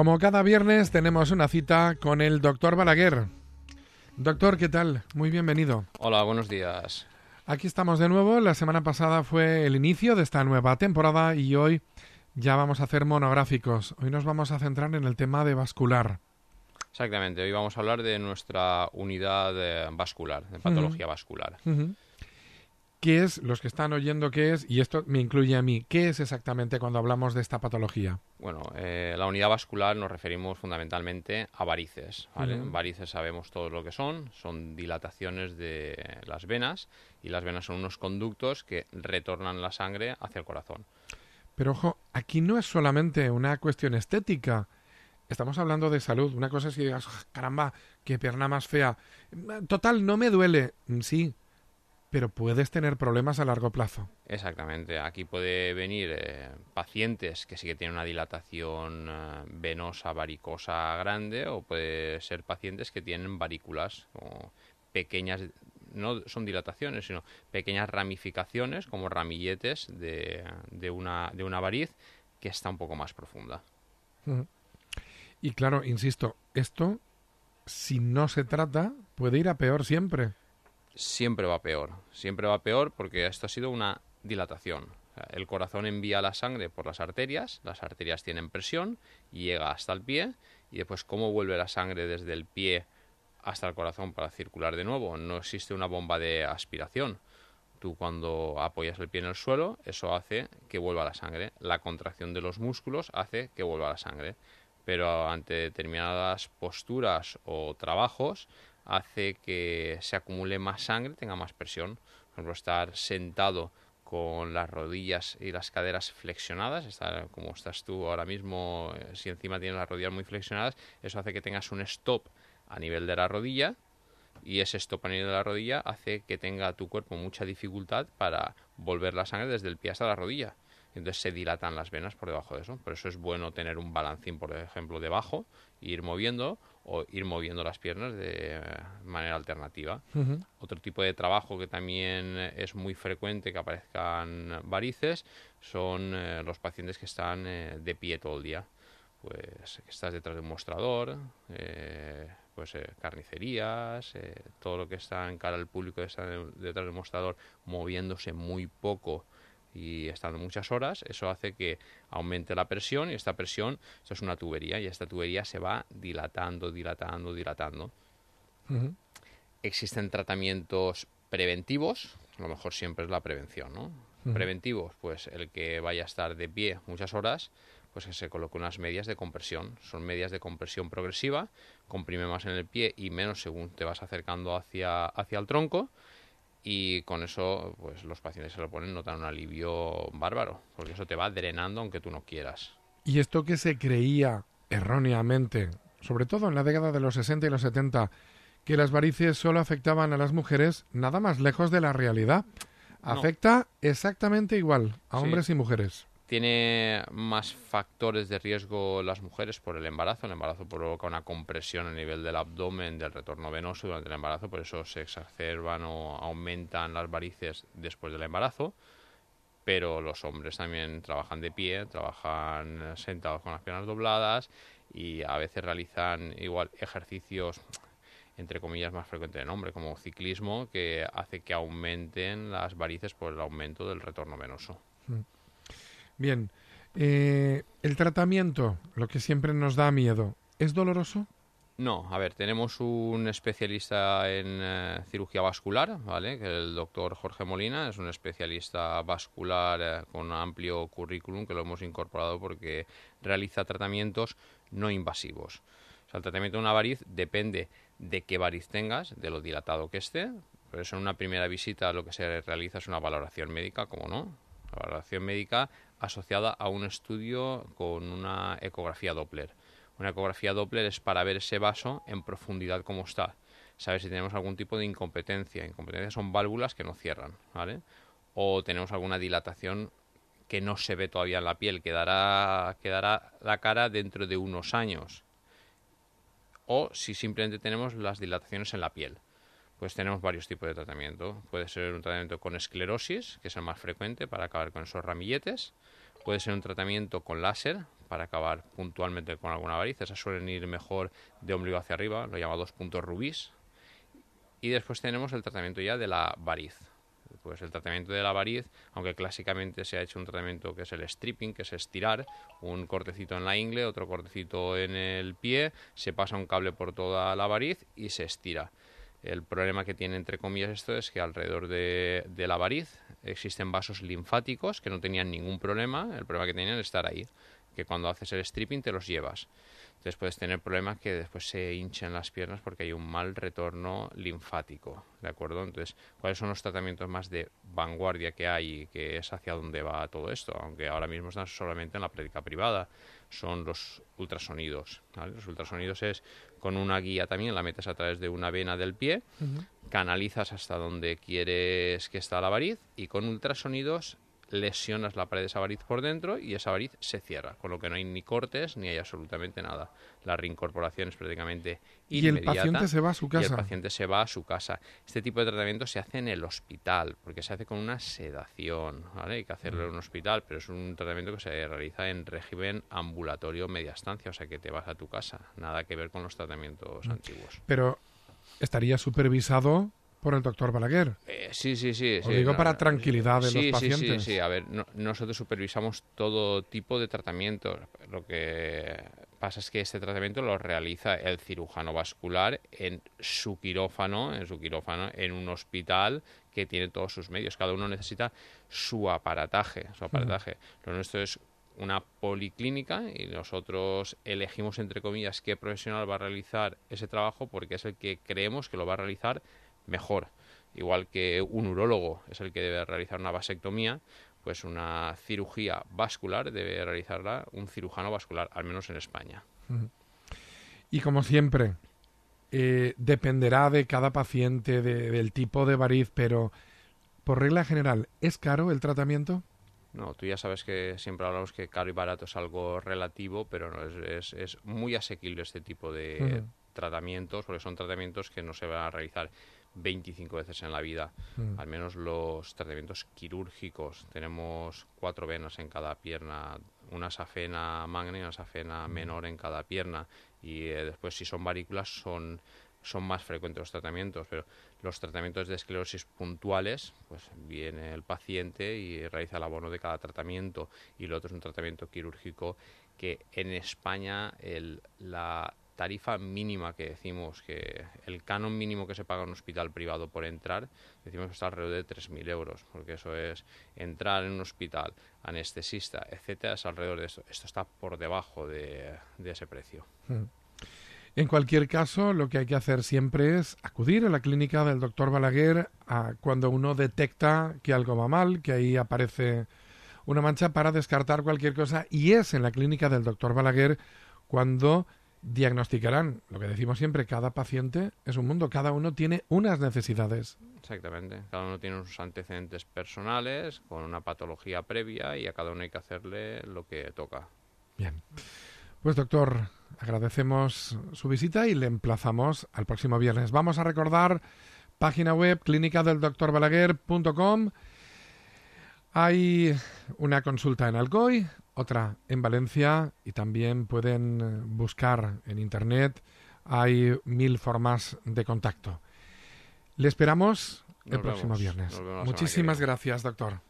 Como cada viernes tenemos una cita con el doctor Balaguer. Doctor, ¿qué tal? Muy bienvenido. Hola, buenos días. Aquí estamos de nuevo. La semana pasada fue el inicio de esta nueva temporada y hoy ya vamos a hacer monográficos. Hoy nos vamos a centrar en el tema de vascular. Exactamente, hoy vamos a hablar de nuestra unidad eh, vascular, de patología vascular. ¿Qué es, los que están oyendo qué es, y esto me incluye a mí, qué es exactamente cuando hablamos de esta patología? Bueno, eh, la unidad vascular nos referimos fundamentalmente a varices. Varices sabemos todo lo que son, son dilataciones de las venas y las venas son unos conductos que retornan la sangre hacia el corazón. Pero ojo, aquí no es solamente una cuestión estética. Estamos hablando de salud. Una cosa es que digas, "Ah, caramba, qué pierna más fea. Total, no me duele. Mm, Sí, pero puedes tener problemas a largo plazo. Exactamente, aquí puede venir eh, pacientes que sí que tienen una dilatación eh, venosa varicosa grande o puede ser pacientes que tienen varículas como pequeñas, no son dilataciones, sino pequeñas ramificaciones como ramilletes de, de una, de una variz que está un poco más profunda. Y claro, insisto, esto, si no se trata, puede ir a peor siempre. Siempre va peor. Siempre va peor porque esto ha sido una dilatación. El corazón envía la sangre por las arterias, las arterias tienen presión, llega hasta el pie y después cómo vuelve la sangre desde el pie hasta el corazón para circular de nuevo. No existe una bomba de aspiración. Tú cuando apoyas el pie en el suelo, eso hace que vuelva la sangre. La contracción de los músculos hace que vuelva la sangre. Pero ante determinadas posturas o trabajos, hace que se acumule más sangre, tenga más presión. Por ejemplo, estar sentado con las rodillas y las caderas flexionadas, estar como estás tú ahora mismo, eh, si encima tienes las rodillas muy flexionadas, eso hace que tengas un stop a nivel de la rodilla y ese stop a nivel de la rodilla hace que tenga tu cuerpo mucha dificultad para volver la sangre desde el pie hasta la rodilla. Entonces se dilatan las venas por debajo de eso. Por eso es bueno tener un balancín, por ejemplo, debajo, e ir moviendo o ir moviendo las piernas de manera alternativa. Otro tipo de trabajo que también es muy frecuente que aparezcan varices son eh, los pacientes que están eh, de pie todo el día. Pues que estás detrás de un mostrador, eh, pues carnicerías, todo lo que está en cara al público que está de- detrás del mostrador moviéndose muy poco y estando muchas horas, eso hace que aumente la presión y esta presión, esto es una tubería y esta tubería se va dilatando, dilatando, dilatando. Existen tratamientos preventivos, lo mejor siempre es la prevención, ¿no? Preventivos, pues el que vaya a estar de pie muchas horas, pues que se coloque unas medias de compresión. Son medias de compresión progresiva, comprime más en el pie y menos según te vas acercando hacia, hacia el tronco. Y con eso, pues los pacientes se lo ponen, notan un alivio bárbaro, porque eso te va drenando aunque tú no quieras. Y esto que se creía erróneamente, sobre todo en la década de los 60 y los 70, que las varices solo afectaban a las mujeres, nada más lejos de la realidad. No. Afecta exactamente igual a Sí. hombres y mujeres. Tiene más factores de riesgo las mujeres por el embarazo. El embarazo provoca una compresión a nivel del abdomen, del retorno venoso durante el embarazo, por eso se exacerban o aumentan las varices después del embarazo. Pero los hombres también trabajan de pie, trabajan sentados con las piernas dobladas y a veces realizan igual ejercicios entre comillas más frecuentes en hombre, como ciclismo, que hace que aumenten las varices por el aumento del retorno venoso. Bien, eh, el tratamiento, lo que siempre nos da miedo, ¿es doloroso? No, a ver, tenemos un especialista en eh, cirugía vascular, ¿vale? Que el doctor Jorge Molina es un especialista vascular eh, con amplio currículum que lo hemos incorporado porque realiza tratamientos no invasivos. O sea, el tratamiento de una variz depende de qué variz tengas, de lo dilatado que esté. Por eso en una primera visita lo que se realiza es una valoración médica, como no, la valoración médica asociada a un estudio con una ecografía Doppler. Una ecografía Doppler es para ver ese vaso en profundidad cómo está. Saber si tenemos algún tipo de incompetencia. Incompetencia son válvulas que no cierran, ¿vale? O tenemos alguna dilatación que no se ve todavía en la piel, quedará, quedará la cara dentro de unos años. O si simplemente tenemos las dilataciones en la piel. Pues tenemos varios tipos de tratamiento. Puede ser un tratamiento con esclerosis, que es el más frecuente para acabar con esos ramilletes, puede ser un tratamiento con láser para acabar puntualmente con alguna variz. Esas suelen ir mejor de ombligo hacia arriba, lo llama dos puntos rubís. Y después tenemos el tratamiento ya de la variz. Pues el tratamiento de la variz, aunque clásicamente se ha hecho un tratamiento que es el stripping, que es estirar, un cortecito en la ingle, otro cortecito en el pie, se pasa un cable por toda la variz y se estira. El problema que tiene, entre comillas, esto es que alrededor de, de, la variz existen vasos linfáticos que no tenían ningún problema, el problema que tenían es estar ahí, que cuando haces el stripping te los llevas. Entonces puedes tener problemas que después se hinchen las piernas porque hay un mal retorno linfático, ¿de acuerdo? Entonces, ¿cuáles son los tratamientos más de vanguardia que hay y que es hacia dónde va todo esto? Aunque ahora mismo están solamente en la práctica privada, son los ultrasonidos, ¿vale? Los ultrasonidos es con una guía también, la metes a través de una vena del pie, uh -huh. canalizas hasta donde quieres que está la variz y con ultrasonidos lesionas la pared de esa variz por dentro y esa variz se cierra, con lo que no hay ni cortes ni hay absolutamente nada. La reincorporación es prácticamente y el paciente se va a su casa. Y el paciente se va a su casa. Este tipo de tratamiento se hace en el hospital, porque se hace con una sedación, ¿vale? Hay que hacerlo en un hospital, pero es un tratamiento que se realiza en régimen ambulatorio media estancia, o sea que te vas a tu casa. Nada que ver con los tratamientos antiguos. Pero estaría supervisado por el doctor Balaguer. Eh, sí, sí, sí. Lo sí, digo no, para tranquilidad de sí, los sí, pacientes. Sí, sí, A ver, no, nosotros supervisamos todo tipo de tratamientos. Lo que pasa es que este tratamiento lo realiza el cirujano vascular en su quirófano, en su quirófano, en un hospital que tiene todos sus medios. Cada uno necesita su aparataje, su aparataje. Uh -huh. Lo nuestro es una policlínica y nosotros elegimos entre comillas qué profesional va a realizar ese trabajo porque es el que creemos que lo va a realizar mejor. Igual que un urólogo es el que debe realizar una vasectomía, pues una cirugía vascular debe realizarla un cirujano vascular, al menos en España. Y como siempre, eh, dependerá de cada paciente, de, del tipo de variz, pero por regla general, ¿es caro el tratamiento? No, tú ya sabes que siempre hablamos que caro y barato es algo relativo, pero no, es, es, es muy asequible este tipo de uh -huh. tratamientos, porque son tratamientos que no se van a realizar 25 veces en la vida, mm. al menos los tratamientos quirúrgicos. Tenemos cuatro venas en cada pierna, una safena magna y una safena mm. menor en cada pierna. Y eh, después, si son varículas, son, son más frecuentes los tratamientos. Pero los tratamientos de esclerosis puntuales, pues viene el paciente y realiza el abono de cada tratamiento. Y lo otro es un tratamiento quirúrgico que en España el, la tarifa mínima que decimos, que el canon mínimo que se paga en un hospital privado por entrar, decimos que está alrededor de 3.000 euros, porque eso es entrar en un hospital, anestesista, etcétera, es alrededor de esto. Esto está por debajo de, ese precio. Mm. En cualquier caso, lo que hay que hacer siempre es acudir a la clínica del doctor Balaguer a cuando uno detecta que algo va mal, que ahí aparece una mancha para descartar cualquier cosa, y es en la clínica del doctor Balaguer cuando diagnosticarán, lo que decimos siempre, cada paciente es un mundo, cada uno tiene unas necesidades. Exactamente, cada uno tiene sus antecedentes personales, con una patología previa y a cada uno hay que hacerle lo que toca. Bien. Pues doctor, agradecemos su visita y le emplazamos al próximo viernes. Vamos a recordar página web clínicadeldoctorbalaguer.com. Hay una consulta en Alcoy, otra en Valencia y también pueden buscar en Internet. Hay mil formas de contacto. Le esperamos Nos el próximo viernes. Muchísimas gracias, doctor.